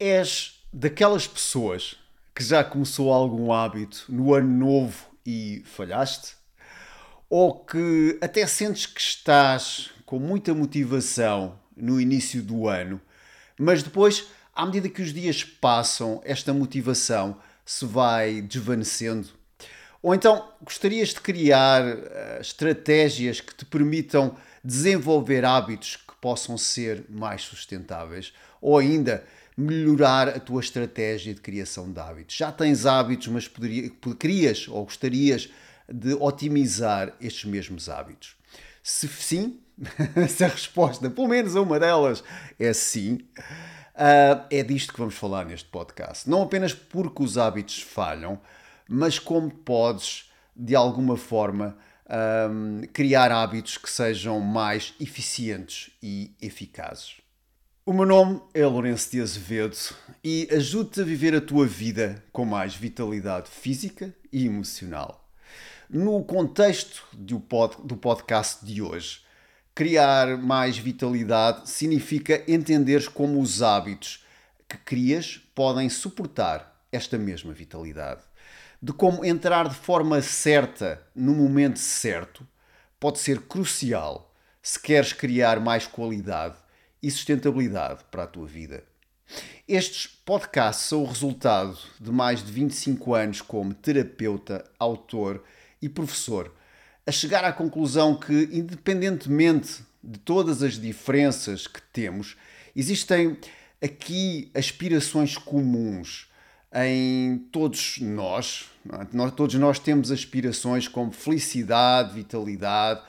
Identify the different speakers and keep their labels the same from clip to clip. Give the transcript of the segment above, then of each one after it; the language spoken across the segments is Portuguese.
Speaker 1: És daquelas pessoas que já começou algum hábito no ano novo e falhaste? Ou que até sentes que estás com muita motivação no início do ano, mas depois, à medida que os dias passam, esta motivação se vai desvanecendo? Ou então gostarias de criar uh, estratégias que te permitam desenvolver hábitos que possam ser mais sustentáveis? Ou ainda melhorar a tua estratégia de criação de hábitos? Já tens hábitos, mas poderia, querias ou gostarias de otimizar estes mesmos hábitos? Se sim, se a resposta, pelo menos uma delas, é sim, uh, é disto que vamos falar neste podcast. Não apenas porque os hábitos falham, mas como podes, de alguma forma, um, criar hábitos que sejam mais eficientes e eficazes. O meu nome é Lourenço de Azevedo e ajudo-te a viver a tua vida com mais vitalidade física e emocional. No contexto do, pod, do podcast de hoje, criar mais vitalidade significa entenderes como os hábitos que crias podem suportar esta mesma vitalidade. De como entrar de forma certa no momento certo pode ser crucial se queres criar mais qualidade e sustentabilidade para a tua vida. Estes podcasts são o resultado de mais de 25 anos como terapeuta, autor e professor, a chegar à conclusão que, independentemente de todas as diferenças que temos, existem aqui aspirações comuns em todos nós. É? Todos nós temos aspirações como felicidade, vitalidade,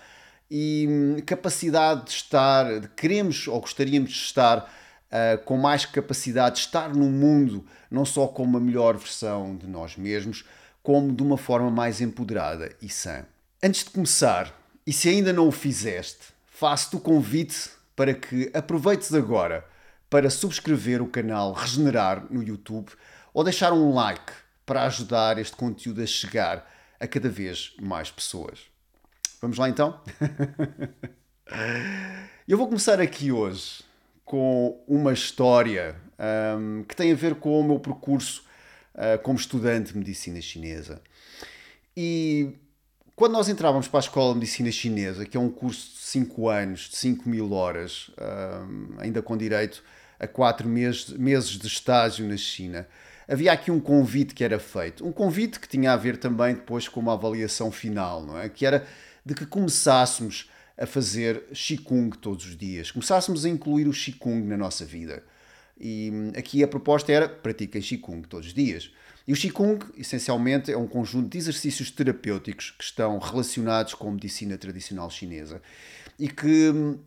Speaker 1: e hum, capacidade de estar, de queremos ou gostaríamos de estar uh, com mais capacidade de estar no mundo, não só com uma melhor versão de nós mesmos, como de uma forma mais empoderada e sã. Antes de começar, e se ainda não o fizeste, faço-te o convite para que aproveites agora para subscrever o canal Regenerar no YouTube ou deixar um like para ajudar este conteúdo a chegar a cada vez mais pessoas. Vamos lá então? Eu vou começar aqui hoje com uma história um, que tem a ver com o meu percurso uh, como estudante de medicina chinesa. E quando nós entrávamos para a Escola de Medicina Chinesa, que é um curso de 5 anos, de 5 mil horas, um, ainda com direito a 4 meses, meses de estágio na China, havia aqui um convite que era feito. Um convite que tinha a ver também depois com uma avaliação final, não é? Que era de que começássemos a fazer Qigong todos os dias, começássemos a incluir o Qigong na nossa vida. E hum, aqui a proposta era pratiquem Qigong todos os dias. E o Qigong, essencialmente, é um conjunto de exercícios terapêuticos que estão relacionados com a medicina tradicional chinesa e que hum,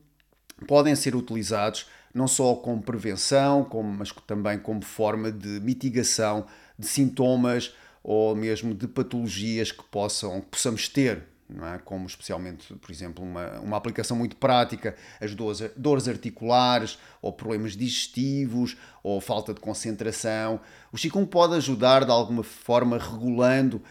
Speaker 1: podem ser utilizados não só como prevenção, como, mas também como forma de mitigação de sintomas ou mesmo de patologias que, possam, que possamos ter não é? como especialmente, por exemplo, uma, uma aplicação muito prática, as dores, dores articulares, ou problemas digestivos, ou falta de concentração. O Qigong pode ajudar de alguma forma regulando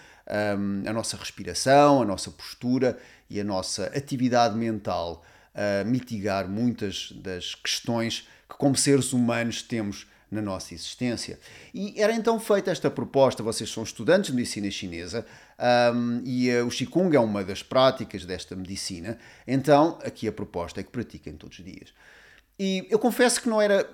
Speaker 1: um, a nossa respiração, a nossa postura e a nossa atividade mental a mitigar muitas das questões que, como seres humanos, temos na nossa existência. E era então feita esta proposta, vocês são estudantes de medicina chinesa um, e uh, o Qigong é uma das práticas desta medicina, então aqui a proposta é que pratiquem todos os dias. E eu confesso que não era.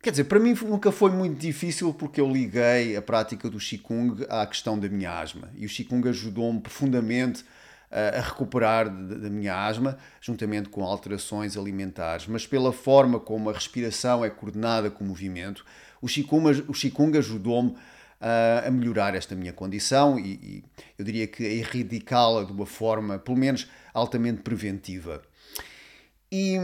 Speaker 1: Quer dizer, para mim nunca foi muito difícil porque eu liguei a prática do Qigong à questão da minha asma. E o Qigong ajudou-me profundamente a recuperar da minha asma, juntamente com alterações alimentares, mas pela forma como a respiração é coordenada com o movimento, o Qigong, o Qigong ajudou-me a melhorar esta minha condição e, e eu diria que a erradicá-la de uma forma, pelo menos, altamente preventiva. E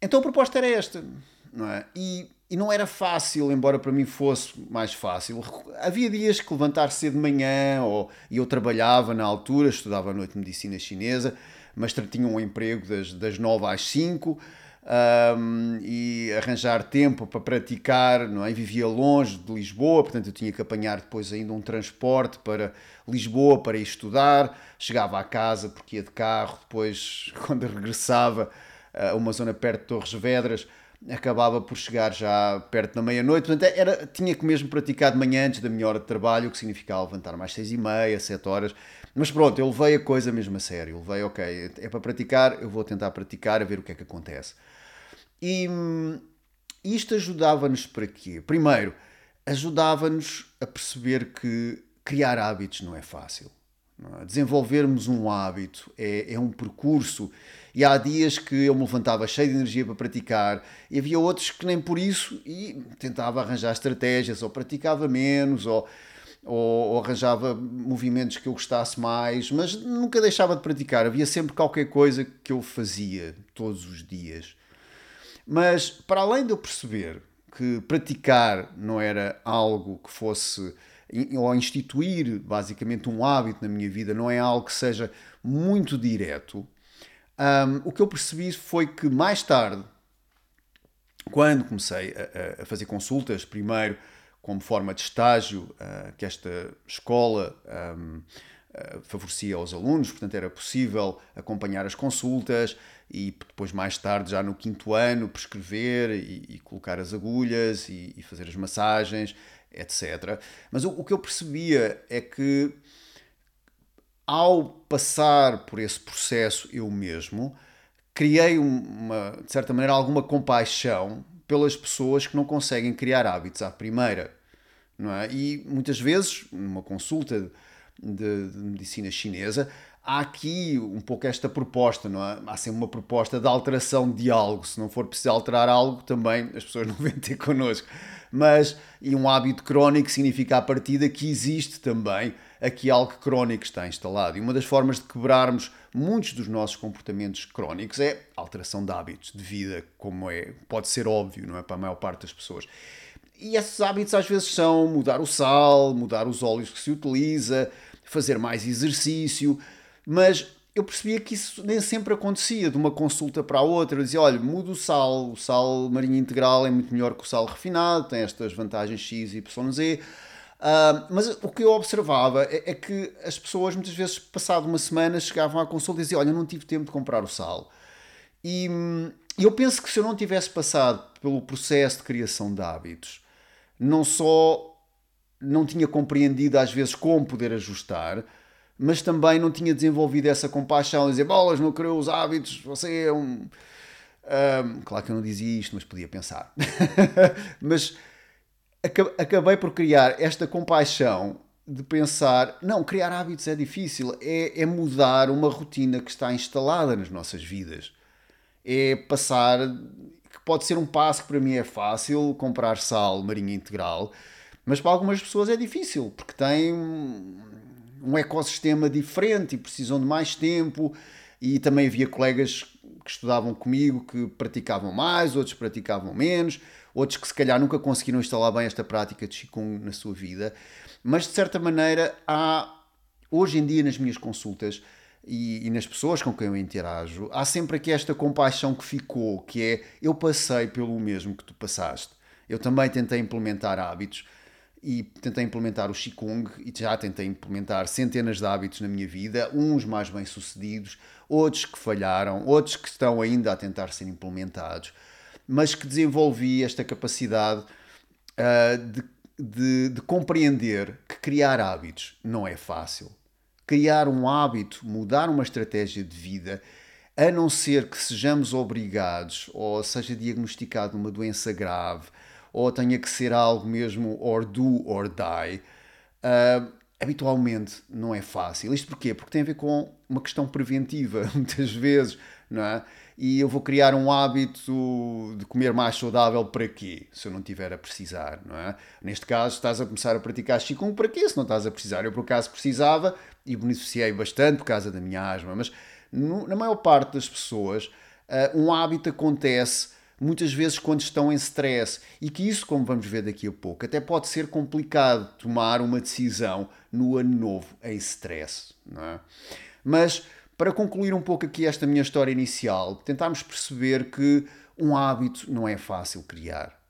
Speaker 1: então a proposta era esta, não é? E e não era fácil, embora para mim fosse mais fácil. Havia dias que levantar cedo de manhã, ou, eu trabalhava na altura, estudava à noite medicina chinesa, mas tinha um emprego das, das 9 às 5 um, e arranjar tempo para praticar, não é? Vivia longe de Lisboa, portanto eu tinha que apanhar depois ainda um transporte para Lisboa para ir estudar. Chegava à casa porque ia de carro, depois, quando regressava a uma zona perto de Torres Vedras acabava por chegar já perto da meia-noite. Portanto, era, tinha que mesmo praticar de manhã antes da minha hora de trabalho, o que significava levantar mais seis e meia, sete horas. Mas pronto, eu levei a coisa mesmo a sério. Eu levei, ok, é para praticar, eu vou tentar praticar, a ver o que é que acontece. E isto ajudava-nos para quê? Primeiro, ajudava-nos a perceber que criar hábitos não é fácil. É? Desenvolvermos um hábito é, é um percurso. E há dias que eu me levantava cheio de energia para praticar, e havia outros que nem por isso, e tentava arranjar estratégias, ou praticava menos, ou, ou, ou arranjava movimentos que eu gostasse mais, mas nunca deixava de praticar. Havia sempre qualquer coisa que eu fazia todos os dias. Mas para além de eu perceber que praticar não era algo que fosse ou instituir basicamente um hábito na minha vida não é algo que seja muito direto, um, o que eu percebi foi que mais tarde, quando comecei a, a fazer consultas, primeiro como forma de estágio, uh, que esta escola um, uh, favorecia aos alunos, portanto era possível acompanhar as consultas e depois mais tarde, já no quinto ano, prescrever e, e colocar as agulhas e, e fazer as massagens etc. Mas o, o que eu percebia é que ao passar por esse processo eu mesmo, criei uma, de certa maneira alguma compaixão pelas pessoas que não conseguem criar hábitos à primeira. Não é? E muitas vezes, numa consulta de, de medicina chinesa, há aqui um pouco esta proposta, não é? Há sempre uma proposta de alteração de algo. Se não for preciso alterar algo, também as pessoas não vêm ter connosco mas e um hábito crónico significa a partida que existe também aqui algo crónico está instalado. E uma das formas de quebrarmos muitos dos nossos comportamentos crónicos é alteração de hábitos de vida, como é, pode ser óbvio, não é para a maior parte das pessoas. E esses hábitos às vezes são mudar o sal, mudar os óleos que se utiliza, fazer mais exercício, mas eu percebia que isso nem sempre acontecia de uma consulta para a outra. Eu dizia: olha, muda o sal, o sal marinho integral é muito melhor que o sal refinado, tem estas vantagens X, Y, Z. Uh, mas o que eu observava é, é, que as pessoas, muitas vezes, passado uma semana, chegavam à consulta e diziam: Olha, não tive tempo de comprar o sal. E eu penso que se eu não tivesse passado pelo processo de criação de hábitos, não só não tinha compreendido às vezes como poder ajustar, mas também não tinha desenvolvido essa compaixão, dizer bolas, não criou os hábitos, você é um. um claro que eu não dizia isto, mas podia pensar. mas acabei por criar esta compaixão de pensar: não, criar hábitos é difícil, é, é mudar uma rotina que está instalada nas nossas vidas. É passar, que pode ser um passo que para mim é fácil, comprar sal marinha integral, mas para algumas pessoas é difícil, porque tem um ecossistema diferente e precisam de mais tempo. E também havia colegas que estudavam comigo que praticavam mais, outros praticavam menos, outros que se calhar nunca conseguiram instalar bem esta prática de Qigong na sua vida. Mas de certa maneira, há hoje em dia nas minhas consultas e, e, nas pessoas com quem eu interajo, há sempre aqui esta compaixão que ficou, que é eu passei pelo mesmo que tu passaste. Eu também tentei implementar hábitos e tentei implementar o Qigong e já tentei implementar centenas de hábitos na minha vida, uns mais bem sucedidos, outros que falharam, outros que estão ainda a tentar ser implementados, mas que desenvolvi esta capacidade uh, de, de, de compreender que criar hábitos não é fácil. Criar um hábito, mudar uma estratégia de vida, a não ser que sejamos obrigados ou seja diagnosticado uma doença grave ou tenha que ser algo mesmo or do or die, uh, habitualmente não é fácil. Isto porquê? Porque tem a ver com uma questão preventiva, muitas vezes, não é? E eu vou criar um hábito de comer mais saudável para quê? Se eu não tiver a precisar, não é? Neste caso, estás a começar a praticar Qigong para quê? Se não estás a precisar. Eu, por acaso, precisava e beneficiei bastante por causa da minha asma, mas no, na maior parte das pessoas, uh, um hábito acontece muitas vezes quando estão em stress e que isso, como vamos ver daqui a pouco, até pode ser complicado tomar uma decisão no ano novo em stress, não é? Mas para concluir um pouco aqui esta minha história inicial, tentámos perceber que um hábito não é fácil criar.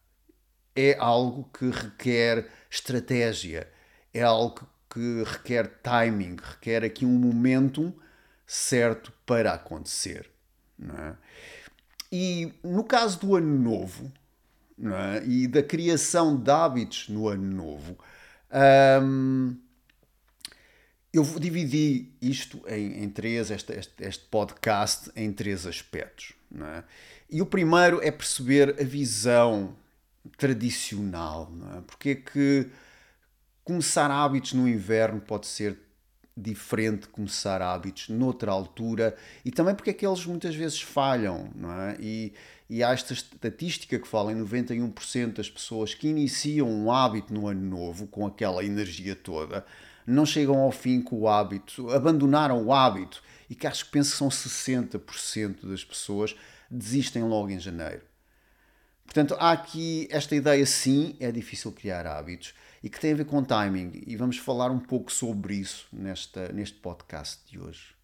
Speaker 1: É algo que requer estratégia, é algo que requer timing, requer aqui um momento certo para acontecer. Não é? E no caso do Ano Novo é? e da criação de hábitos no Ano Novo, hum, eu dividi isto em, em três, este, este, este, podcast, em três aspectos. É? E o primeiro é perceber a visão tradicional. Não é? Porque é que começar hábitos no inverno pode ser diferente começar hábitos noutra altura e também porque é que eles muitas vezes falham, não é? E, e há esta estatística que fala em 91% das pessoas que iniciam um hábito no ano novo com aquela energia toda não chegam ao fim com o hábito, abandonaram o hábito e que acho que penso que são 60% das pessoas desistem logo em janeiro. Portanto, há aqui esta ideia, sim, é difícil criar hábitos e que tem a ver com timing e vamos falar um pouco sobre isso nesta, neste podcast de hoje.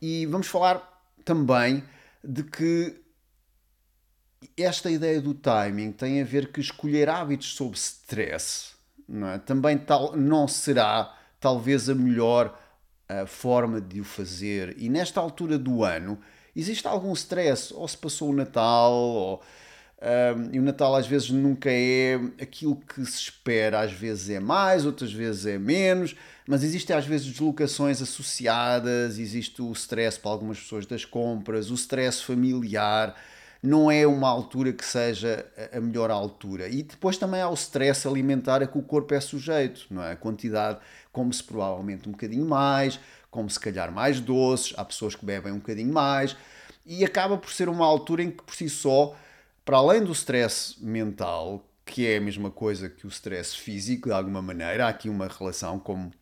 Speaker 1: E vamos falar também de que esta ideia do timing tem a ver que escolher hábitos sob stress não é? também tal, não será talvez a melhor uh, forma de o fazer. E nesta altura do ano existe algum stress, ou se passou o Natal, ou, e o Natal às vezes nunca é aquilo que se espera, às vezes é mais, outras vezes é menos, mas existem às vezes deslocações associadas, existe o stress para algumas pessoas das compras, o stress familiar não é uma altura que seja a melhor altura. E depois também há o stress alimentar a que o corpo é sujeito, não é? A quantidade, come-se provavelmente um bocadinho mais, come se calhar mais doces, há pessoas que bebem um bocadinho mais, e acaba por ser uma altura em que por si só, para além do stress mental, que é a mesma coisa que o stress físico, de alguma maneira, há aqui uma relação como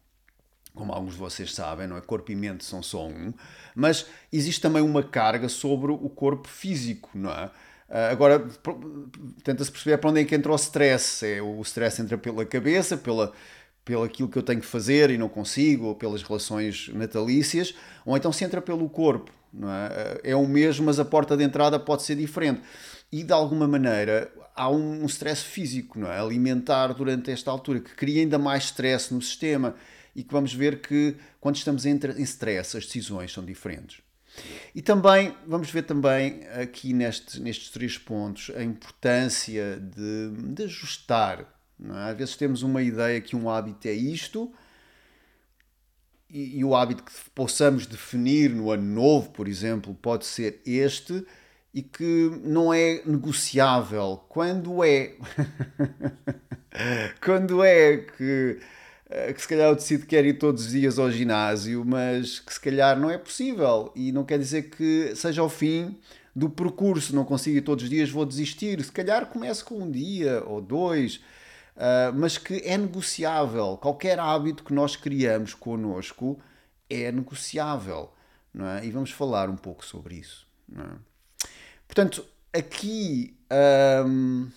Speaker 1: como alguns de vocês sabem, não é? Corpo e mente são só um, mas existe também uma carga sobre o corpo físico, não é? Ah, agora, tenta-se perceber para onde é que entra o stress. É, o stress entra pela cabeça, pela, pelo aquilo que eu tenho que fazer e não consigo, ou pelas relações natalícias, ou então se entra pelo corpo. Não é? Ah, é o mesmo, mas a porta de entrada pode ser diferente. E de alguma maneira há um, stress físico, não é? Alimentar durante esta altura, que cria ainda mais stress no sistema e que vamos ver que quando estamos em, em stress as decisões são diferentes. E também, vamos ver também aqui neste, nestes três pontos a importância de, de ajustar. É? Às vezes temos uma ideia que um hábito é isto, e, e, o hábito que possamos definir no ano novo, por exemplo, pode ser este, e que não é negociável. Quando é? Quando é que eh, que se calhar eu decido que quero ir todos os dias ao ginásio, mas que se calhar não é possível e não quer dizer que seja o fim do percurso, não consigo ir todos os dias, vou desistir. Se calhar começo com um dia ou dois, uh, mas que é negociável. Qualquer hábito que nós criamos connosco é negociável, não é? E vamos falar um pouco sobre isso. Não é? Portanto, aqui, um,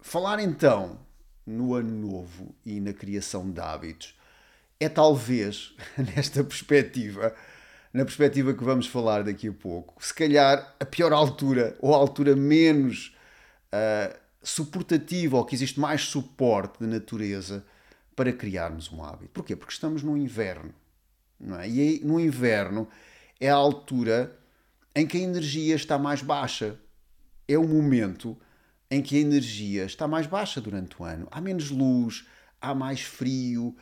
Speaker 1: falar então no ano novo e na criação de hábitos é talvez, nesta perspectiva, na perspectiva que vamos falar daqui a pouco, se calhar a pior altura ou a altura menos uh, suportativa ou que existe mais suporte de natureza para criarmos um hábito. Porquê? Porque estamos no inverno. Não é? E aí, no inverno é a altura em que a energia está mais baixa. É o momento em que a energia está mais baixa durante o ano. Há menos luz, há mais frio,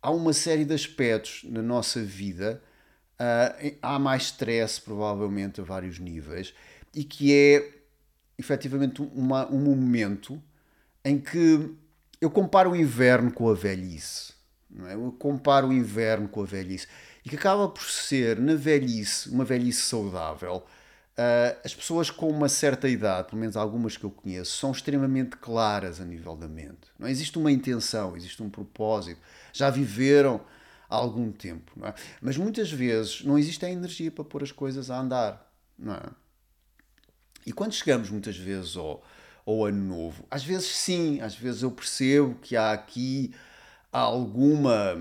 Speaker 1: há uma série de aspectos na nossa vida, uh, há mais stress, provavelmente, a vários níveis, e que é efetivamente uma, um momento em que eu comparo o inverno com a velhice. Não é? Eu comparo o inverno com a velhice. E que acaba por ser, na velhice, uma velhice saudável, Uh, as pessoas com uma certa idade, pelo menos algumas que eu conheço, são extremamente claras a nível da mente. Não existe uma intenção, existe um propósito. Já viveram há algum tempo, é? mas muitas vezes não existe a energia para pôr as coisas a andar. É? E quando chegamos muitas vezes ao, ao ano novo, às vezes sim, às vezes eu percebo que há aqui alguma,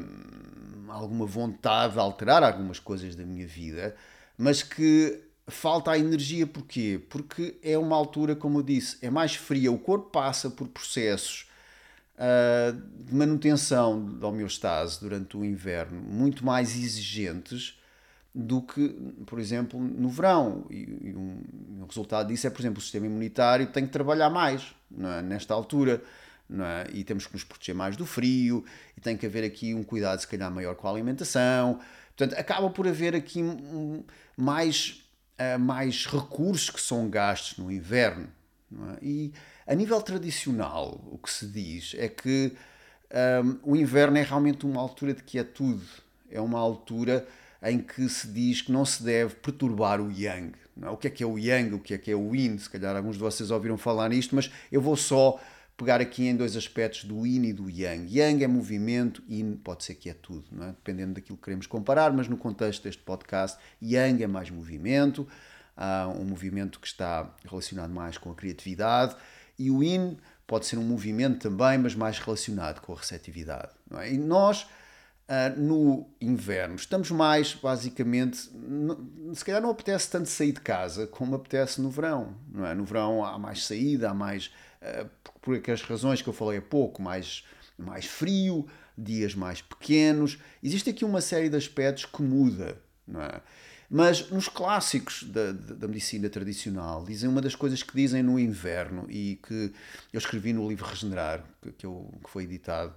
Speaker 1: alguma vontade de alterar algumas coisas da minha vida, mas que falta a energia porquê? Porque é uma altura, como eu disse, é mais fria, o corpo passa por processos uh, de manutenção da homeostase durante o inverno muito mais exigentes do que, por exemplo, no verão. E, e um, um, resultado disso é, por exemplo, o sistema imunitário tem que trabalhar mais é? nesta altura. É? E temos que nos proteger mais do frio, e tem que haver aqui um cuidado, se calhar, maior com a alimentação. Portanto, acaba por haver aqui mais, uh, mais recursos que são gastos no inverno. É? E a nível tradicional, o que se diz é que um, o inverno é realmente uma altura de quietude, é uma altura em que se diz que não se deve perturbar o yang. É? O que é que é o yang, o que é que é o yin? Se calhar alguns de vocês ouviram falar nisto, mas eu vou só pegar aqui em dois aspectos do yin e do yang. Yang é movimento, yin pode ser quietude, não é? dependendo daquilo que queremos comparar, mas no contexto deste podcast, yang é mais movimento, um movimento que está relacionado mais com a criatividade, e o yin pode ser um movimento também, mas mais relacionado com a receptividade. É? E nós, uh, no inverno, estamos mais, basicamente, se calhar não apetece tanto sair de casa como apetece no verão. Não é? No verão há mais saída, há mais, por aquelas razões que eu falei há pouco, mais, mais frio, dias mais pequenos. Existe aqui uma série de aspectos que muda. Não é? Mas nos clássicos da, da, medicina tradicional, dizem uma das coisas que dizem no inverno e que eu escrevi no livro Regenerar, que, que, eu, que foi editado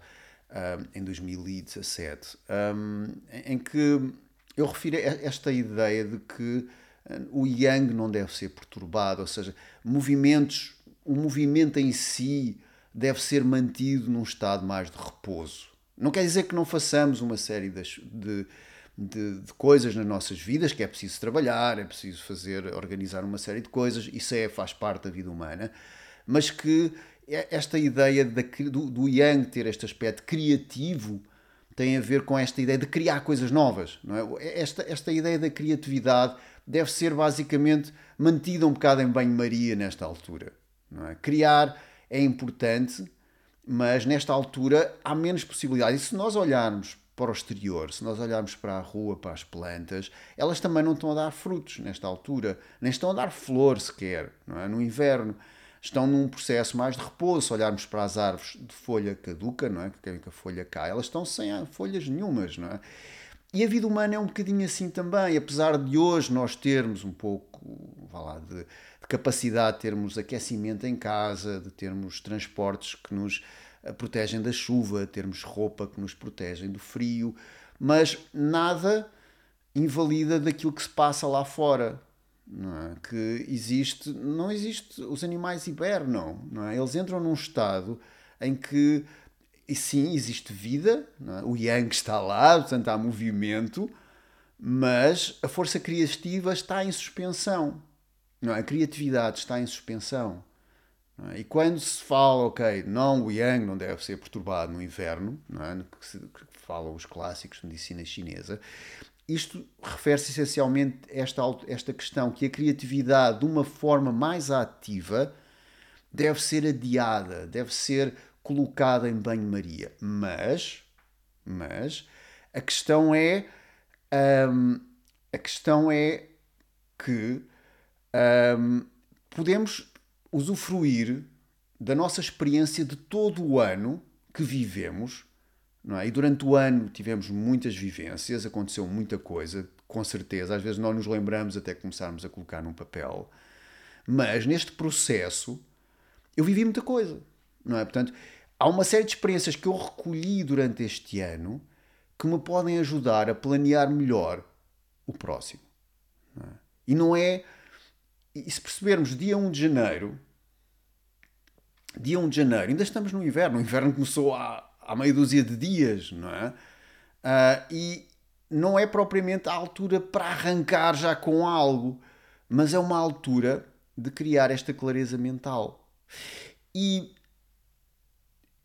Speaker 1: um, em 2017, um, em que eu refiro esta ideia de que o yang não deve ser perturbado, ou seja, movimentos, o movimento em si deve ser mantido num estado mais de repouso. Não quer dizer que não façamos uma série de, de de, coisas nas nossas vidas, que é preciso trabalhar, é preciso fazer, organizar uma série de coisas, isso é, faz parte da vida humana, mas que é, esta ideia de, do, do Yang ter este aspecto criativo tem a ver com esta ideia de criar coisas novas. Não é? esta, esta ideia da criatividade deve ser basicamente mantida um bocado em banho-maria nesta altura. É? Criar é importante, mas nesta altura há menos possibilidades. E se nós olharmos para o exterior, se nós olharmos para a rua, para as plantas, elas também não estão a dar frutos nesta altura, nem estão a dar flor sequer, não é? No inverno estão num processo mais de repouso. Se olharmos para as árvores de folha caduca, não é? Que querem que a folha caia, elas estão sem folhas nenhumas, não é? E a vida humana é um bocadinho assim também, apesar de hoje nós termos um pouco, vá lá, de, de capacidade de termos aquecimento em casa, de termos transportes que nos protegem da chuva, termos roupa que nos protegem do frio, mas nada invalida daquilo que se passa lá fora. É? Que existe, não existe, os animais hibernam, não é? Eles entram num estado em que, sim, existe vida, é? o yang está lá, portanto há movimento, mas a força criativa está em suspensão, não é? a criatividade está em suspensão. É? E quando se fala, ok, não, o yang não deve ser perturbado no inverno, não é? que, se, que falam os clássicos de medicina chinesa, isto refere-se essencialmente a esta, esta questão que a criatividade, de uma forma mais ativa, deve ser adiada, deve ser colocada em banho-maria. Mas, mas, a questão é, hum, a questão é que hum, podemos usufruir da nossa experiência de todo o ano que vivemos. Não é? E durante o ano tivemos muitas vivências, aconteceu muita coisa, com certeza. Às vezes não nos lembramos até começarmos a colocar num papel. Mas neste processo eu vivi muita coisa. Não é? Portanto, há uma série de experiências que eu recolhi durante este ano que me podem ajudar a planear melhor o próximo. Não é? E não é. E se percebermos dia 1 de janeiro, dia 1 de janeiro, ainda estamos no inverno, o inverno começou há, há meia dúzia de dias, não é? Uh, e não é propriamente a altura para arrancar já com algo, mas é uma altura de criar esta clareza mental. E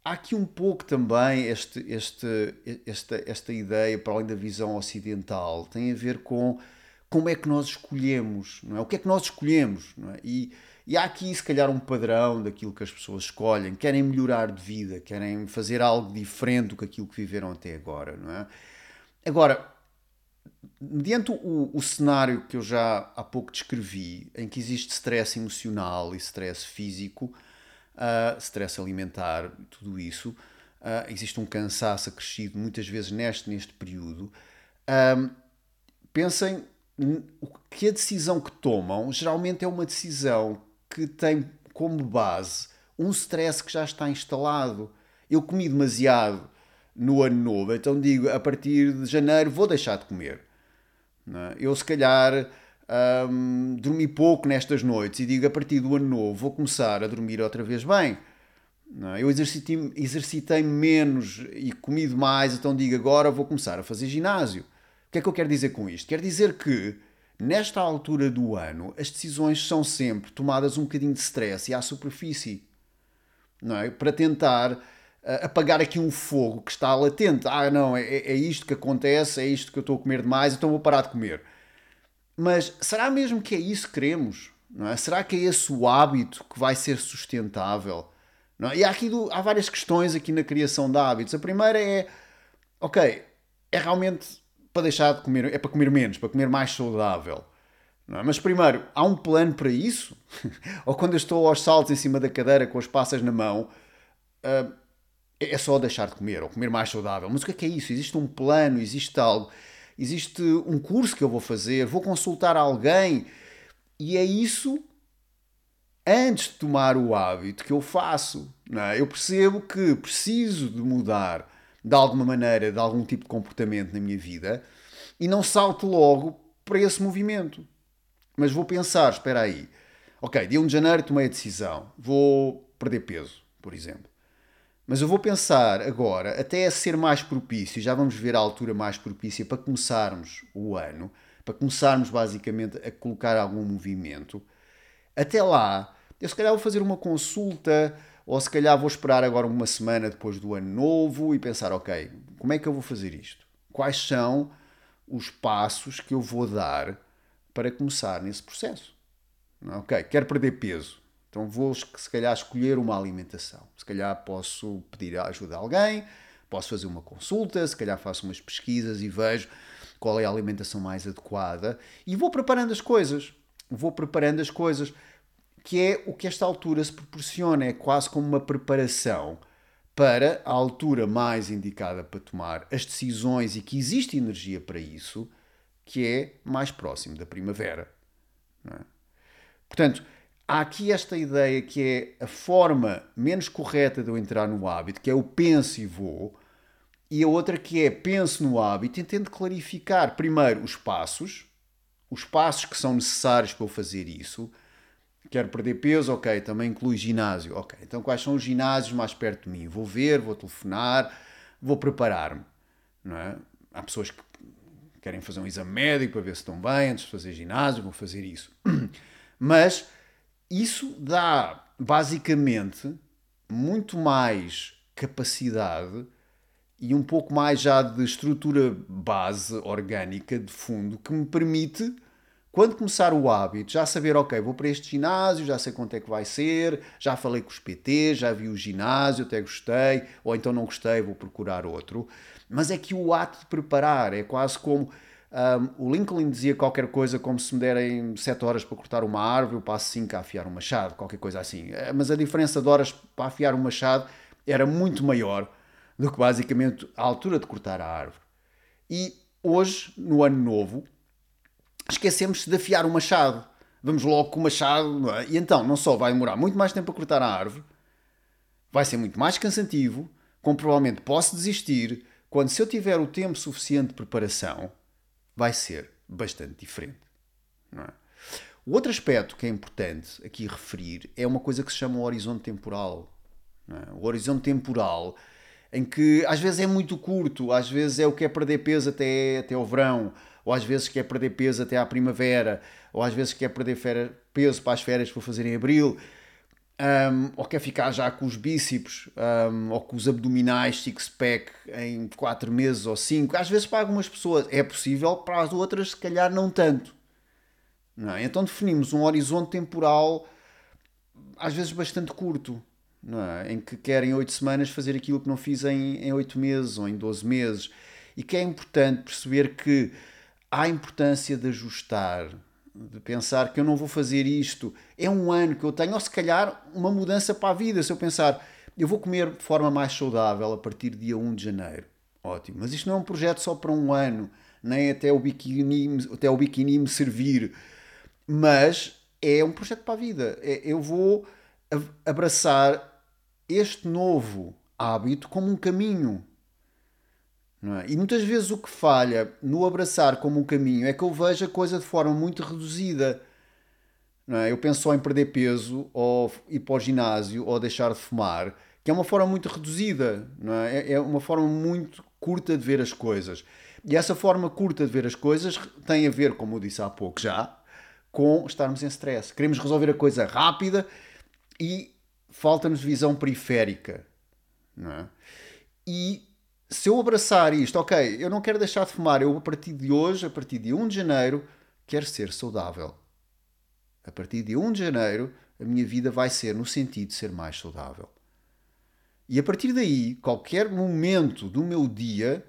Speaker 1: há aqui um pouco também este, este, esta, esta ideia, para além da visão ocidental, tem a ver com como é que nós escolhemos, não é? O que é que nós escolhemos, não é? E e há aqui, se calhar, um padrão daquilo que as pessoas escolhem. Querem melhorar de vida, querem fazer algo diferente do que aquilo que viveram até agora, não é? Agora, mediante o, o cenário que eu já há pouco descrevi, em que existe stress emocional e stress físico, uh, stress alimentar, tudo isso, uh, existe um cansaço acrescido muitas vezes neste, neste período. Uh, pensem que a decisão que tomam geralmente é uma decisão que tem como base um stress que já está instalado. Eu comi demasiado no ano novo, então digo a partir de janeiro vou deixar de comer. É? Eu, se calhar, um, dormi pouco nestas noites e digo a partir do ano novo vou começar a dormir outra vez bem. É? Eu exercitei, exercitei menos e comi mais, então digo agora vou começar a fazer ginásio. O que é que eu quero dizer com isto? Quer dizer que nesta altura do ano as decisões são sempre tomadas um bocadinho de stress e à superfície. Não é? Para tentar apagar aqui um fogo que está latente. Ah, não, é, é isto que acontece, é isto que eu estou a comer demais, então vou parar de comer. Mas será mesmo que é isso que queremos? Não é? Será que é esse o hábito que vai ser sustentável? Não é? E há, aqui do, há várias questões aqui na criação de hábitos. A primeira é, ok, é realmente para deixar de comer, é para comer menos, para comer mais saudável. É? Mas primeiro, há um plano para isso? Ou quando eu estou aos saltos em cima da cadeira com as passas na mão, uh, é só deixar de comer ou comer mais saudável. Mas o que é que é isso? Existe um plano, existe algo, existe um curso que eu vou fazer, vou consultar alguém e é isso antes de tomar o hábito que eu faço. É? Eu percebo que preciso de mudar de alguma maneira, de algum tipo de comportamento na minha vida e não salto logo para esse movimento. Mas vou pensar, espera aí, ok, dia 1 de janeiro tomei a decisão, vou perder peso, por exemplo. Mas eu vou pensar agora, até a ser mais propício, já vamos ver a altura mais propícia para começarmos o ano, para começarmos basicamente a colocar algum movimento. Até lá, eu se calhar vou fazer uma consulta, ou se calhar vou esperar agora uma semana depois do ano novo e pensar, ok, como é que eu vou fazer isto? Quais são os passos que eu vou dar para começar nesse processo? Ok, quero perder peso. Então vou, se calhar, escolher uma alimentação. Se calhar posso pedir a ajuda a alguém, posso fazer uma consulta, se calhar faço umas pesquisas e vejo qual é a alimentação mais adequada e vou preparando as coisas. Vou preparando as coisas, que é o que esta altura se proporciona, é quase como uma preparação para a altura mais indicada para tomar as decisões e que existe energia para isso, que é mais próximo da primavera. É? Portanto, há aqui esta ideia que é a forma menos correta de eu entrar no hábito, que é o penso e vou, e a outra que é penso no hábito e tento clarificar primeiro os passos, os passos que são necessários para eu fazer isso. Quero perder peso, ok, também inclui ginásio, ok. Então quais são os ginásios mais perto de mim? Vou ver, vou telefonar, vou preparar-me, não é? Há pessoas que querem fazer um exame médico para ver se estão bem antes de fazer ginásio, vou fazer isso. Mas isso dá basicamente muito mais capacidade e um pouco mais já de estrutura base orgânica de fundo que me permite quando começar o hábito, já saber, ok, vou para este ginásio, já sei quanto é que vai ser, já falei com os PT, já vi o ginásio, até gostei, ou então não gostei, vou procurar outro. Mas é que o ato de preparar é quase como um, o Lincoln dizia qualquer coisa como se me derem 7 horas para cortar uma árvore, eu passo 5 a afiar um machado, qualquer coisa assim. Eh, mas a diferença de horas para afiar um machado era muito maior do que basicamente a altura de cortar a árvore. E hoje, no ano novo, esquecemos de afiar o machado. Vamos logo com o machado, é? e então não só vai demorar muito mais tempo a cortar a árvore, vai ser muito mais cansativo, como provavelmente posso desistir, quando se eu tiver o tempo suficiente de preparação, vai ser bastante diferente. É? O outro aspecto que é importante aqui referir é uma coisa que se chama o horizonte temporal. É? O horizonte temporal, em que às vezes é muito curto, às vezes é o que é perder peso até, até o verão, ou às vezes quer perder peso até à primavera, ou às vezes quer perder peso para as férias que vou fazer em abril, um, ou quer ficar já com os bíceps, um, ou com os abdominais six-pack em 4 meses ou 5. Às vezes para algumas pessoas é possível, para as outras se calhar não tanto. Não é? Então definimos um horizonte temporal às vezes bastante curto. É? Em que querem 8 semanas fazer aquilo que não fiz em, em 8 meses ou em 12 meses. E que é importante perceber que há a importância de ajustar, de pensar que eu não vou fazer isto. É um ano que eu tenho, ou se calhar uma mudança para a vida. Se eu pensar, eu vou comer de forma mais saudável a partir do dia 1 de janeiro. Ótimo. Mas isto não é um projeto só para um ano. nem até o biquíni, até o biquíni me servir. Mas é um projeto para a vida. É, eu vou abraçar este novo hábito como um caminho. É? E muitas vezes o que falha no abraçar como um caminho é que eu vejo a coisa de forma muito reduzida. É? Eu penso só em perder peso, ou ir para o ginásio, ou deixar de fumar, que é uma forma muito reduzida, é? é? uma forma muito curta de ver as coisas. E essa forma curta de ver as coisas tem a ver, como eu disse há pouco já, com estarmos em stress. Queremos resolver a coisa rápida e falta-nos visão periférica. É? E se eu abraçar isto, ok, eu não quero deixar de fumar, eu a partir de hoje, a partir de 1 de janeiro, quero ser saudável. A partir de 1 de janeiro, a minha vida vai ser no sentido de ser mais saudável. E a partir daí, qualquer momento do meu dia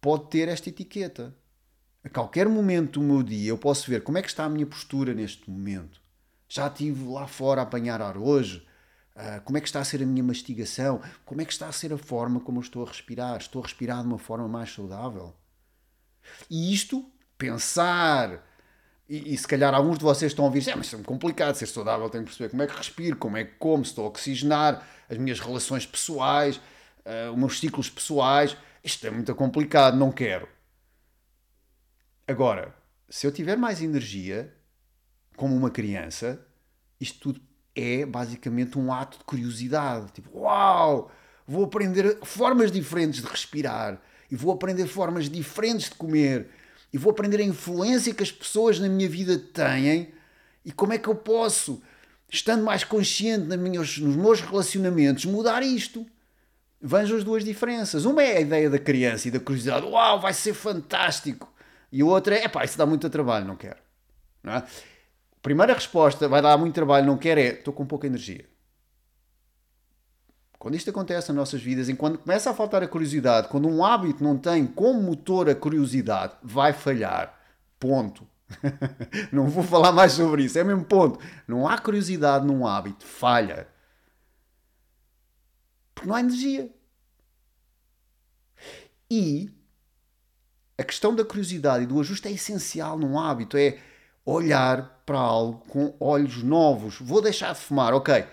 Speaker 1: pode ter esta etiqueta. A qualquer momento do meu dia eu posso ver como é que está a minha postura neste momento. Já estive lá fora a apanhar ar hoje? Uh, como é que está a ser a minha mastigação? Como é que está a ser a forma como eu estou a respirar? Estou a respirar de uma forma mais saudável? E isto, pensar, e, e se calhar alguns de vocês estão a ouvir, é, mas é complicado ser saudável, tenho que perceber como é que respiro, como é que como, se estou a oxigenar, as minhas relações pessoais, uh, os meus ciclos pessoais. Isto é muito complicado, não quero. Agora, se eu tiver mais energia, como uma criança, isto tudo é basicamente um ato de curiosidade. Tipo, uau! Vou aprender formas diferentes de respirar e vou aprender formas diferentes de comer e vou aprender a influência que as pessoas na minha vida têm e como é que eu posso, estando mais consciente nos meus relacionamentos, mudar isto. Vejam as duas diferenças. Uma é a ideia da criança e da curiosidade. Uau, vai ser fantástico! E a outra é, pá, isso dá muito trabalho, não quero. Não é? Primeira resposta, vai dar muito trabalho, não quero, é, estou com pouca energia. Quando isto acontece nas nossas vidas, quando começa a faltar a curiosidade, quando um hábito não tem como motor a curiosidade, vai falhar. Ponto. não vou falar mais sobre isso, é mesmo ponto. Não há curiosidade num hábito, falha. Porque não há energia. E a questão da curiosidade e do ajuste é essencial num hábito, é olhar para algo com olhos novos. Vou deixar de fumar, ok.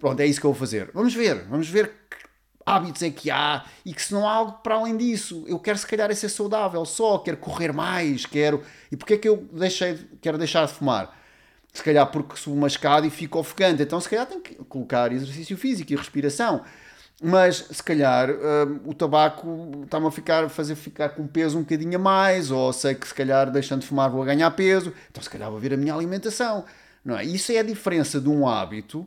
Speaker 1: Pronto, é isso que eu vou fazer. Vamos ver, vamos ver que hábitos é que há e que se não há algo para além disso. Eu quero se calhar é ser saudável só, quero correr mais, quero... E porquê é que eu deixei, quero deixar de fumar? Se calhar porque subo uma escada e fico ofegante. Então se calhar tenho que colocar exercício físico e respiração. Mas se calhar uh, o tabaco está-me a ficar, fazer ficar com peso um bocadinho a mais, ou sei que se calhar deixando de fumar vou ganhar peso, então se calhar vou ver a minha alimentação. Não é? Isso é a diferença de um hábito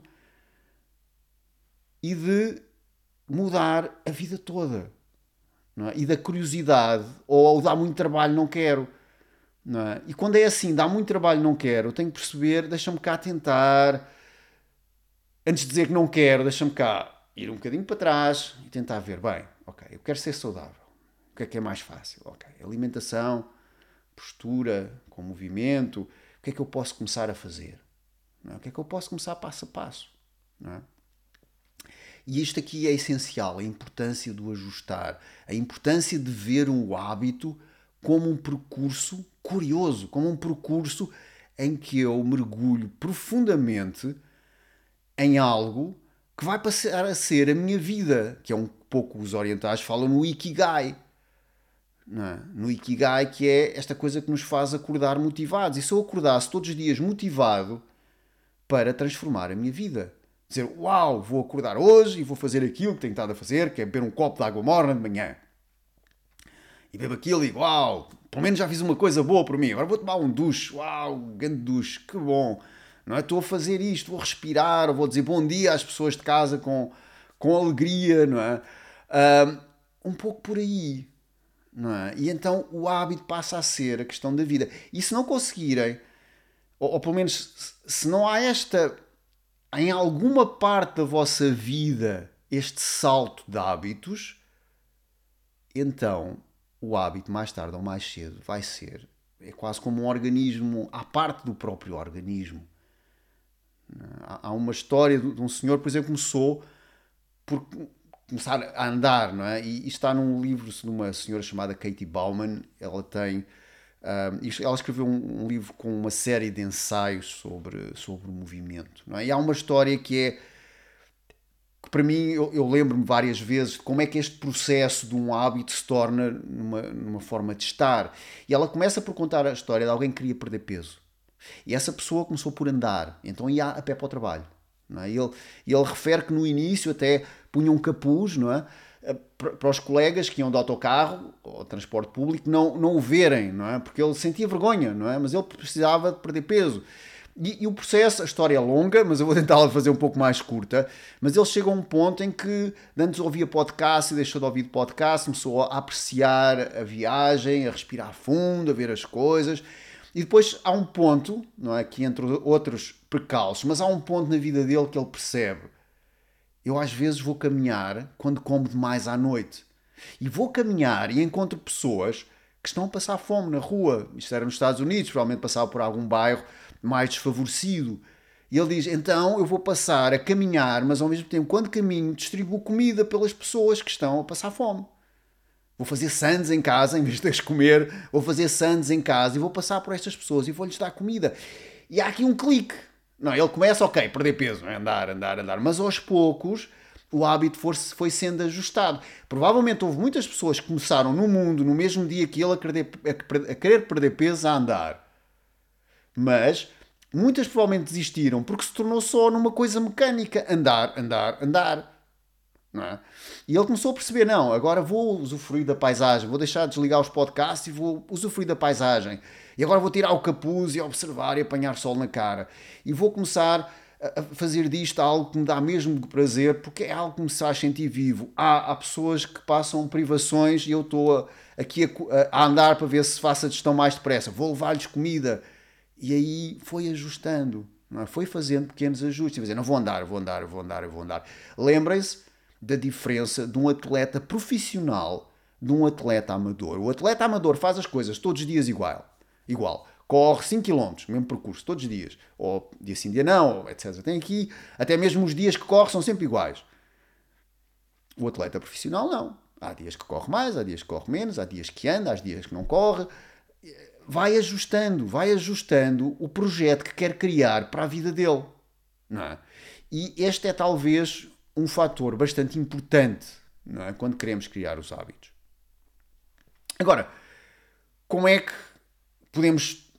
Speaker 1: e de mudar a vida toda. Não é? E da curiosidade, ou dá muito trabalho, não quero. Não é? E quando é assim, dá muito trabalho, não quero, tenho que perceber, deixa-me cá tentar. Antes de dizer que não quero, deixa-me cá ir um bocadinho para trás e tentar ver, bem, ok, eu quero ser saudável. O que é que é mais fácil? Ok, alimentação, postura, com movimento, o que é que eu posso começar a fazer? É? O que é que eu posso começar passo a passo? É? E isto aqui é essencial, a importância do ajustar, a importância de ver um hábito como um percurso curioso, como um percurso em que eu mergulho profundamente em algo que vai passar a ser a minha vida, que é um pouco os orientais falam no Ikigai. É? No Ikigai, que é esta coisa que nos faz acordar motivados. E se eu acordasse todos os dias motivado para transformar a minha vida, dizer uau, vou acordar hoje e vou fazer aquilo que tenho estado a fazer, que é beber um copo de água morna de manhã. E bebo aquilo e digo uau, pelo menos já fiz uma coisa boa por mim, agora vou tomar um duche, uau, grande duche, que bom não é? Estou a fazer isto, vou respirar, vou dizer bom dia às pessoas de casa com, com alegria, não é? um pouco por aí, não é? E então o hábito passa a ser a questão da vida. E se não conseguirem, ou, ou pelo menos se não há esta, em alguma parte da vossa vida, este salto de hábitos, então o hábito mais tarde ou mais cedo vai ser é quase como um organismo à parte do próprio organismo. Há uma história de um senhor, por exemplo, começou por começar a andar, não é? E, e está num livro de uma senhora chamada Katie Bauman, ela tem um, ela escreveu um, um, livro com uma série de ensaios sobre, sobre o movimento. Não é? E há uma história que é. que para mim, eu, eu lembro-me várias vezes de como é que este processo de um hábito se torna numa, numa forma de estar. E ela começa por contar a história de alguém que queria perder peso. E essa pessoa começou por andar, então ia a pé para o trabalho. Não é? ele, ele refere que no início até punha um capuz, não é? Eh, para os colegas que iam de autocarro ou transporte público não, não o verem, não é? Porque ele sentia vergonha, não é? Mas ele precisava de perder peso. E, e, o processo, a história é longa, mas eu vou tentar fazer um pouco mais curta. Mas ele chega a um ponto em que antes ouvia podcast e deixou de ouvir podcast, começou a apreciar a viagem, a respirar fundo, a ver as coisas. E depois há um ponto, não é? Que entre outros precalços, mas há um ponto na vida dele que ele percebe eu às vezes vou caminhar quando como demais à noite. E vou caminhar e encontro pessoas que estão a passar fome na rua. Isto era nos Estados Unidos, provavelmente passava por algum bairro mais desfavorecido. E ele diz: então eu vou passar a caminhar, mas ao mesmo tempo, quando caminho, distribuo comida pelas pessoas que estão a passar fome. Vou fazer sandes em casa, em vez de as comer, vou fazer sandes em casa e vou passar por estas pessoas e vou-lhes dar comida. E há aqui um clique. Não, ele começa, ok, perder peso, é? andar, andar, andar. Mas aos poucos o hábito foi, sendo ajustado. Provavelmente houve muitas pessoas que começaram no mundo no mesmo dia que ele a querer, a querer perder peso a andar. Mas muitas provavelmente desistiram porque se tornou só numa coisa mecânica: andar, andar, andar. É? E ele começou a perceber: não, agora vou usufruir da paisagem, vou deixar de desligar os podcasts e vou usufruir da paisagem. E agora vou tirar o capuz e observar e apanhar sol na cara. E vou começar a fazer disto algo que me dá mesmo prazer, porque é algo que me faz sentir vivo. Há, há pessoas que passam privações e eu estou aqui a, a, andar para ver se faço a gestão mais depressa. Vou levar-lhes comida. E aí foi ajustando, é? foi fazendo pequenos ajustes. Dizer, não vou andar, vou andar, vou andar, vou andar. Lembrem-se da diferença de um atleta profissional de um atleta amador. O atleta amador faz as coisas todos os dias igual igual. Corre 5 km, mesmo percurso, todos os dias. Ou dia sim, dia não, etc. Tem aqui, até mesmo os dias que corre são sempre iguais. O atleta profissional não. Há dias que corre mais, há dias que corre menos, há dias que anda, há dias que não corre. Vai ajustando, vai ajustando o projeto que quer criar para a vida dele. Não é? E este é talvez um fator bastante importante não é? quando queremos criar os hábitos. Agora, como é que podemos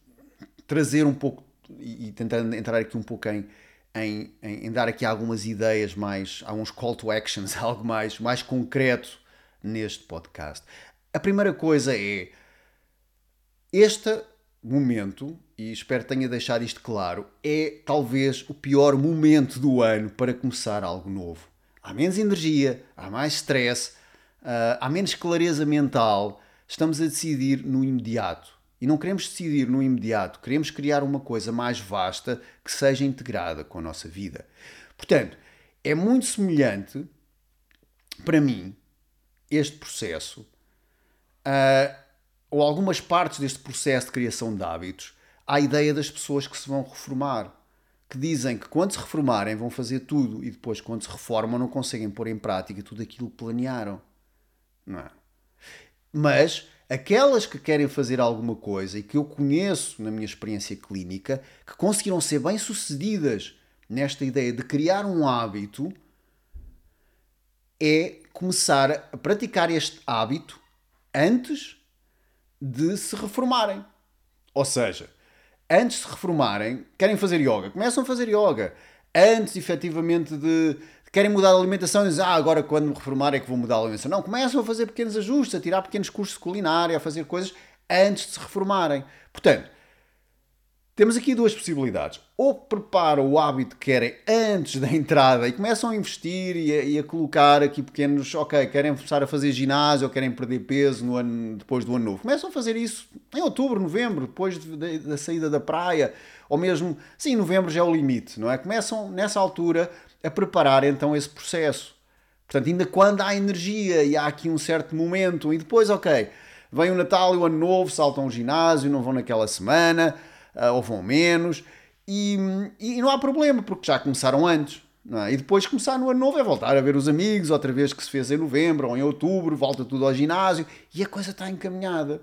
Speaker 1: trazer um pouco e, e tentar entrar aqui um pouco em, em, em, em, dar aqui algumas ideias mais, alguns call to actions, algo mais, mais concreto neste podcast. A primeira coisa é este momento, e espero que tenha deixado isto claro, é talvez o pior momento do ano para começar algo novo. Há menos energia, há mais stress, uh, há menos clareza mental, estamos a decidir no imediato. E não queremos decidir no imediato, queremos criar uma coisa mais vasta que seja integrada com a nossa vida. Portanto, é muito semelhante, para mim, este processo, uh, ou algumas partes deste processo de criação de hábitos, à ideia das pessoas que se vão reformar. Que dizem que quando se reformarem vão fazer tudo e depois, quando se reformam, não conseguem pôr em prática tudo aquilo que planearam. Não é? Mas aquelas que querem fazer alguma coisa e que eu conheço na minha experiência clínica, que conseguiram ser bem-sucedidas nesta ideia de criar um hábito, é começar a praticar este hábito antes de se reformarem. Ou seja, antes de se reformarem, querem fazer yoga, começam a fazer yoga. Antes, efetivamente, de, querem mudar a alimentação dizem, ah, agora quando me reformar é que vou mudar a alimentação. Não, começam a fazer pequenos ajustes, a tirar pequenos cursos de culinária, a fazer coisas antes de se reformarem. Portanto, temos aqui duas possibilidades. Ou preparam o hábito que querem antes da entrada e começam a investir e a, e a, colocar aqui pequenos, ok, querem começar a fazer ginásio ou querem perder peso no ano, depois do ano novo. Começam a fazer isso em outubro, novembro, depois de, de, da saída da praia, ou mesmo, sim, novembro já é o limite, não é? Começam nessa altura a preparar então esse processo. Portanto, ainda quando há energia e há aqui um certo momento, e depois, ok, vem o Natal e o Ano Novo, saltam ao ginásio, não vão naquela semana, ou vão menos, e, e não há problema, porque já começaram antes. É? E depois começar no ano novo é voltar a ver os amigos, outra vez que se fez em novembro ou em outubro, volta tudo ao ginásio e a coisa está encaminhada.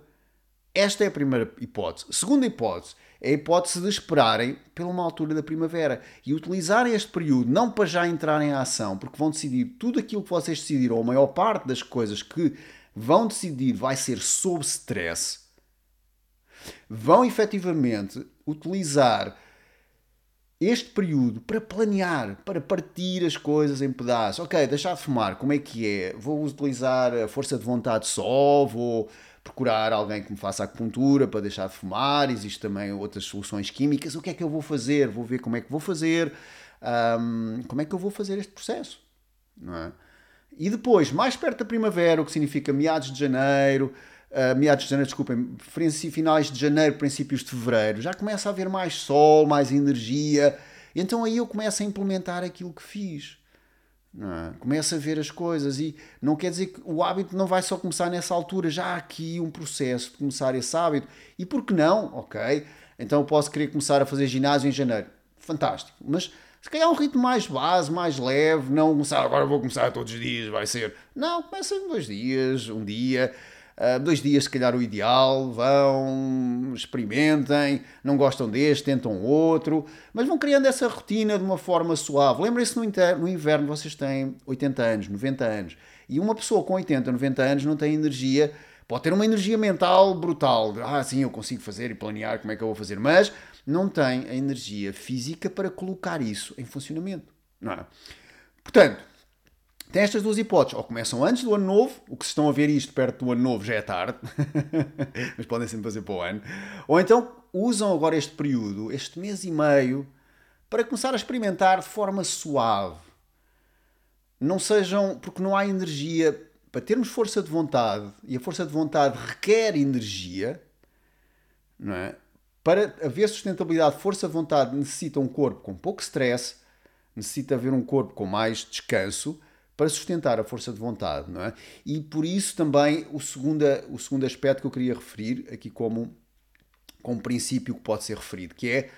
Speaker 1: Esta é a primeira hipótese. Segunda hipótese é a hipótese de esperarem pela uma altura da primavera e utilizarem este período não para já entrarem em ação, porque vão decidir tudo aquilo que vocês decidiram, ou a maior parte das coisas que vão decidir vai ser sob stress. Vão efetivamente utilizar este período para planear, para partir as coisas em pedaços. Ok, deixar de fumar, como é que é? Vou utilizar a força de vontade só? Vou procurar alguém que me faça acupuntura para deixar de fumar? Existem também outras soluções químicas. O que é que eu vou fazer? Vou ver como é que vou fazer. Um, como é que eu vou fazer este processo? Não é? E depois, mais perto da primavera, o que significa meados de janeiro, uh, meados de janeiro, desculpem, finais de janeiro, princípios de fevereiro, já começa a haver mais sol, mais energia, então aí eu começo a implementar aquilo que fiz. É? Começo a ver as coisas e não quer dizer que o hábito não vai só começar nessa altura, já há aqui um processo de começar esse hábito. E por que não? Ok, então eu posso querer começar a fazer ginásio em janeiro. Fantástico. Mas se calhar um ritmo mais base, mais leve, não começar agora vou começar todos os dias, vai ser. Não, começa em dois dias, um dia. Uh, dois dias, se calhar, o ideal. Vão, experimentem, não gostam deste, tentam outro, mas vão criando essa rotina de uma forma suave. Lembrem-se, no, no inverno vocês têm 80 anos, 90 anos, e uma pessoa com 80, 90 anos não tem energia. Pode ter uma energia mental brutal. Ah, sim, eu consigo fazer e planear como é que eu vou fazer, mas não tem a energia física para colocar isso em funcionamento. Não é? Portanto, tem estas duas hipóteses. Ou começam antes do ano novo, o que se estão a ver isto perto do ano novo já é tarde, mas podem sempre fazer para o ano. Ou então usam agora este período, este mês e meio, para começar a experimentar de forma suave. Não sejam, porque não há energia. Para termos força de vontade, e a força de vontade requer energia, não é? Para haver sustentabilidade, força de vontade necessita um corpo com pouco stress, necessita haver um corpo com mais descanso para sustentar a força de vontade, não é? E por isso também o segundo, o segundo aspecto que eu queria referir aqui como, como princípio que pode ser referido, que é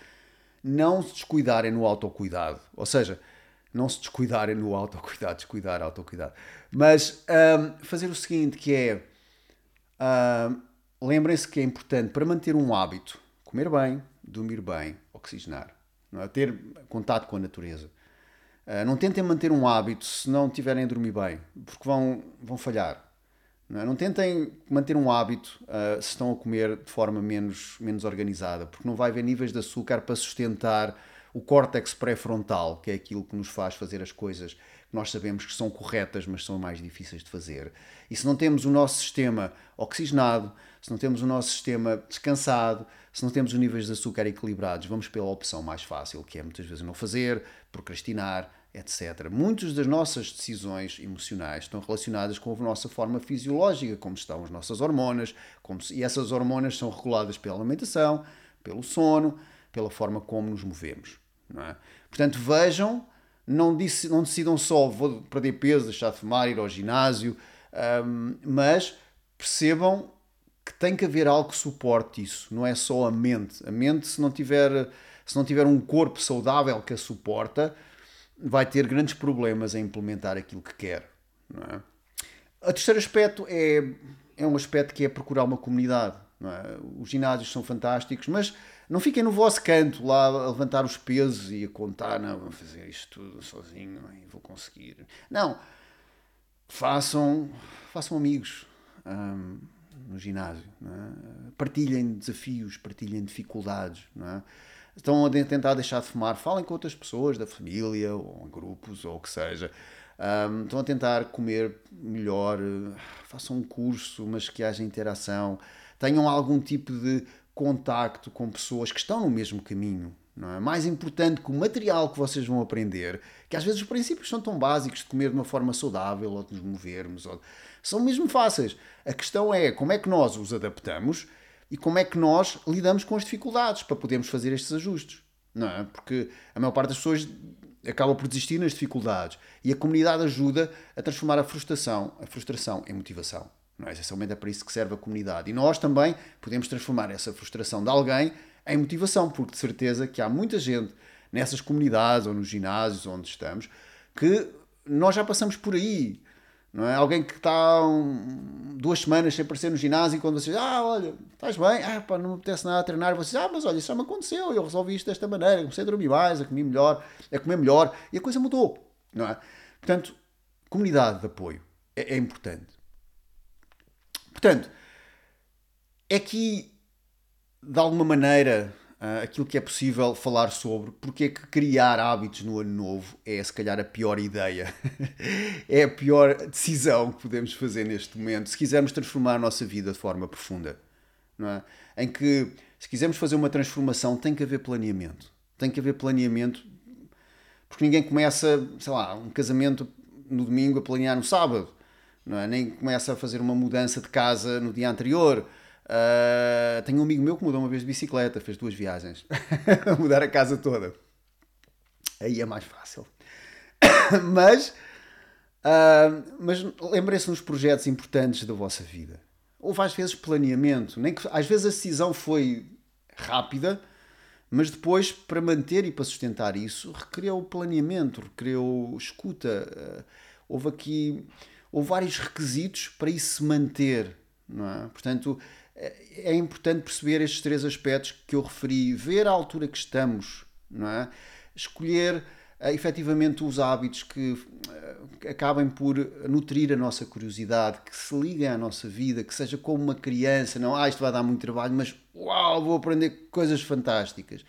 Speaker 1: não se descuidarem no autocuidado. Ou seja, não se descuidarem no autocuidado, descuidar, autocuidado. Mas um, fazer o seguinte, que é... Um, Lembrem-se que é importante para manter um hábito, comer bem, dormir bem, oxigenar, é? ter contato com a natureza não tentem manter um hábito se não tiverem a dormir bem, porque vão, vão falhar. Não, é? não tentem manter um hábito uh, se estão a comer de forma menos, menos organizada, porque não vai haver níveis de açúcar para sustentar o córtex pré-frontal, que é aquilo que nos faz fazer as coisas nós sabemos que são corretas, mas são mais difíceis de fazer. E se não temos o nosso sistema oxigenado, se não temos o nosso sistema descansado, se não temos os níveis de açúcar equilibrados, vamos pela opção mais fácil, que é muitas vezes não fazer, procrastinar, etc. Muitas das nossas decisões emocionais estão relacionadas com a nossa forma fisiológica, como estão as nossas hormonas, se, e essas hormonas são reguladas pela alimentação, pelo sono, pela forma como nos movemos. É? Portanto, vejam, não, disse, não decidam só vou perder peso, deixar de fumar, ir ao ginásio, um, mas percebam que tem que haver algo que suporte isso, não é só a mente. A mente, se não tiver, se não tiver um corpo saudável que a suporta, vai ter grandes problemas em implementar aquilo que quer. Não é? O terceiro aspecto é, é um aspecto que é procurar uma comunidade. É? Os ginásios são fantásticos, mas não fiquem no vosso canto lá a levantar os pesos e a contar, não, vou fazer isto tudo sozinho e vou conseguir. Não, façam, façam amigos. Hum, no ginásio. É? Partilhem desafios, partilhem dificuldades. É? Estão a tentar deixar de fumar, falem com outras pessoas da família, ou em grupos, ou o que seja. Um, estão a tentar comer melhor, façam um curso, mas que haja interação, tenham algum tipo de contacto com pessoas que estão no mesmo caminho. Não é? Mais importante que o material que vocês vão aprender, que às vezes os princípios são tão básicos de comer de uma forma saudável, ou de nos movermos, ou... são mesmo fáceis. A questão é como é que nós os adaptamos e como é que nós lidamos com as dificuldades para podermos fazer estes ajustes. Não é? Porque a maior parte das pessoas acaba por desistir nas dificuldades e a comunidade ajuda a transformar a frustração, a frustração em motivação. Não é? Essencialmente é para isso que serve a comunidade. E nós também podemos transformar essa frustração de alguém em motivação, porque de certeza que há muita gente nessas comunidades ou nos ginásios onde estamos, que nós já passamos por aí. Não é? Alguém que está um, duas semanas sem aparecer no ginásio e quando vocês, ah, olha, estás bem, ah, pá, não me apetece nada a treinar, vocês, ah, mas olha, isso já me aconteceu, eu resolvi isto desta maneira, comecei a dormir mais, a comer melhor, a comer melhor, e a coisa mudou, não é? Portanto, comunidade de apoio é, é importante. Portanto, é que, de alguma maneira, uh, aquilo que é possível falar sobre, porque é que criar hábitos no ano novo é se calhar a pior ideia, é a pior decisão que podemos fazer neste momento, se quisermos transformar a nossa vida de forma profunda. Não é? Em que, se quisermos fazer uma transformação, tem que haver planeamento. Tem que haver planeamento, porque ninguém começa, sei lá, um casamento no domingo a planear no sábado. Não é? Nem começa a fazer uma mudança de casa no dia anterior Uh, tenho um amigo meu que mudou uma vez de bicicleta, fez duas viagens, a mudar a casa toda. Aí é mais fácil. mas uh, mas lembrem-se nos projetos importantes da vossa vida. Houve às vezes planeamento, nem que às vezes a decisão foi rápida, mas depois, para manter e para sustentar isso, requereu planeamento, requereu escuta. Uh, houve aqui houve vários requisitos para isso se manter. Não é? Portanto, é importante perceber estes três aspectos que eu referi, ver a altura que estamos, não é? Escolher uh, efetivamente os hábitos que uh, acabem por nutrir a nossa curiosidade, que se liguem à nossa vida, que seja como uma criança, não, ah, isto vai dar muito trabalho, mas uau, vou aprender coisas fantásticas,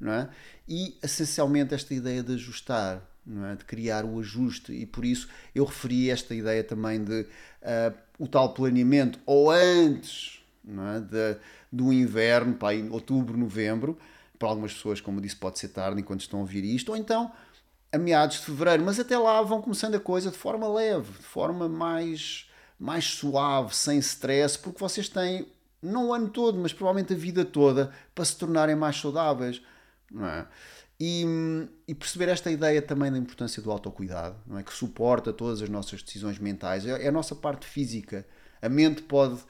Speaker 1: não é? E essencialmente esta ideia de ajustar, é? de criar o ajuste, e por isso eu referi esta ideia também de uh, o tal planeamento, ou antes é? de, do inverno, para em outubro, novembro. Para algumas pessoas, como disse, pode ser tarde enquanto estão a ouvir isto, ou então a meados de fevereiro, mas até lá vão começando a coisa de forma leve, de forma mais, mais suave, sem stress, porque vocês têm, não o ano todo, mas provavelmente a vida toda, para se tornarem mais saudáveis. Não é? E, e, perceber esta ideia também da importância do autocuidado, não é? que suporta todas as nossas decisões mentais, é, é a nossa parte física. A mente pode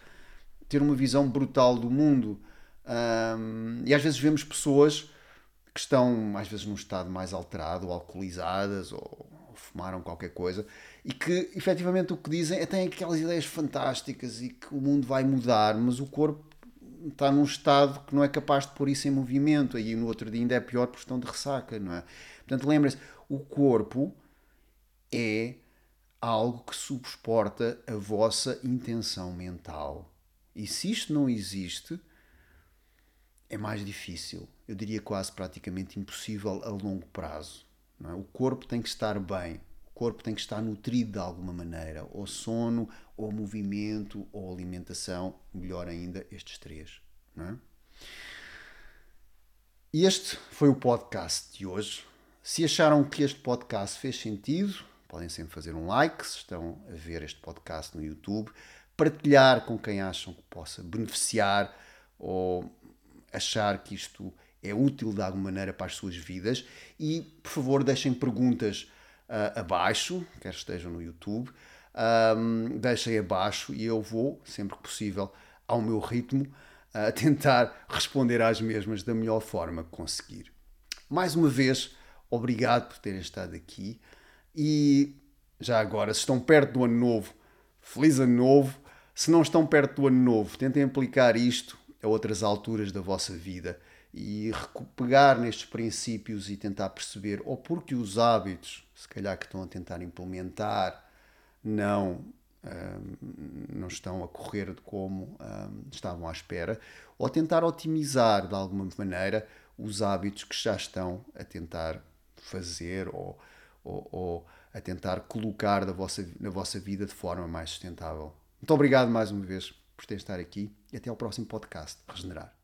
Speaker 1: ter uma visão brutal do mundo. Um, e às vezes vemos pessoas que estão, às vezes, num estado mais alterado, ou alcoolizadas, ou, ou fumaram qualquer coisa, e que efetivamente o que dizem é têm aquelas ideias fantásticas e que o mundo vai mudar, mas o corpo está num estado que não é capaz de pôr isso em movimento, aí no outro dia ainda é pior por estão de ressaca, não é? Portanto, lembrem-se, o corpo é algo que suporta a vossa intenção mental. E se isto não existe, é mais difícil. Eu diria quase praticamente impossível a longo prazo. É? O corpo tem que estar bem, corpo tem que estar nutrido de alguma maneira, ou sono, ou movimento, ou alimentação, melhor ainda, estes três. É? Este foi o podcast de hoje. Se acharam que este podcast fez sentido, podem sempre fazer um like se estão a ver este podcast no YouTube partilhar com quem acham que possa beneficiar ou achar que isto é útil de alguma maneira para as suas vidas e, por favor, deixem perguntas uh, abaixo, quer estejam no YouTube, um, deixem abaixo e eu vou, sempre que possível, ao meu ritmo, uh, tentar responder às mesmas da melhor forma que conseguir. Mais uma vez, obrigado por terem estado aqui e já agora, se estão perto do ano novo, feliz ano novo se não estão perto do ano novo, tentem aplicar isto a outras alturas da vossa vida e pegar nestes princípios e tentar perceber ou porque os hábitos, se calhar que estão a tentar implementar, não um, não estão a correr como um, estavam à espera, ou tentar otimizar de alguma maneira os hábitos que já estão a tentar fazer ou, ou, ou a tentar colocar na vossa, na vossa vida de forma mais sustentável. Muito obrigado mais uma vez por ter estar aqui e até ao próximo podcast Regenerar.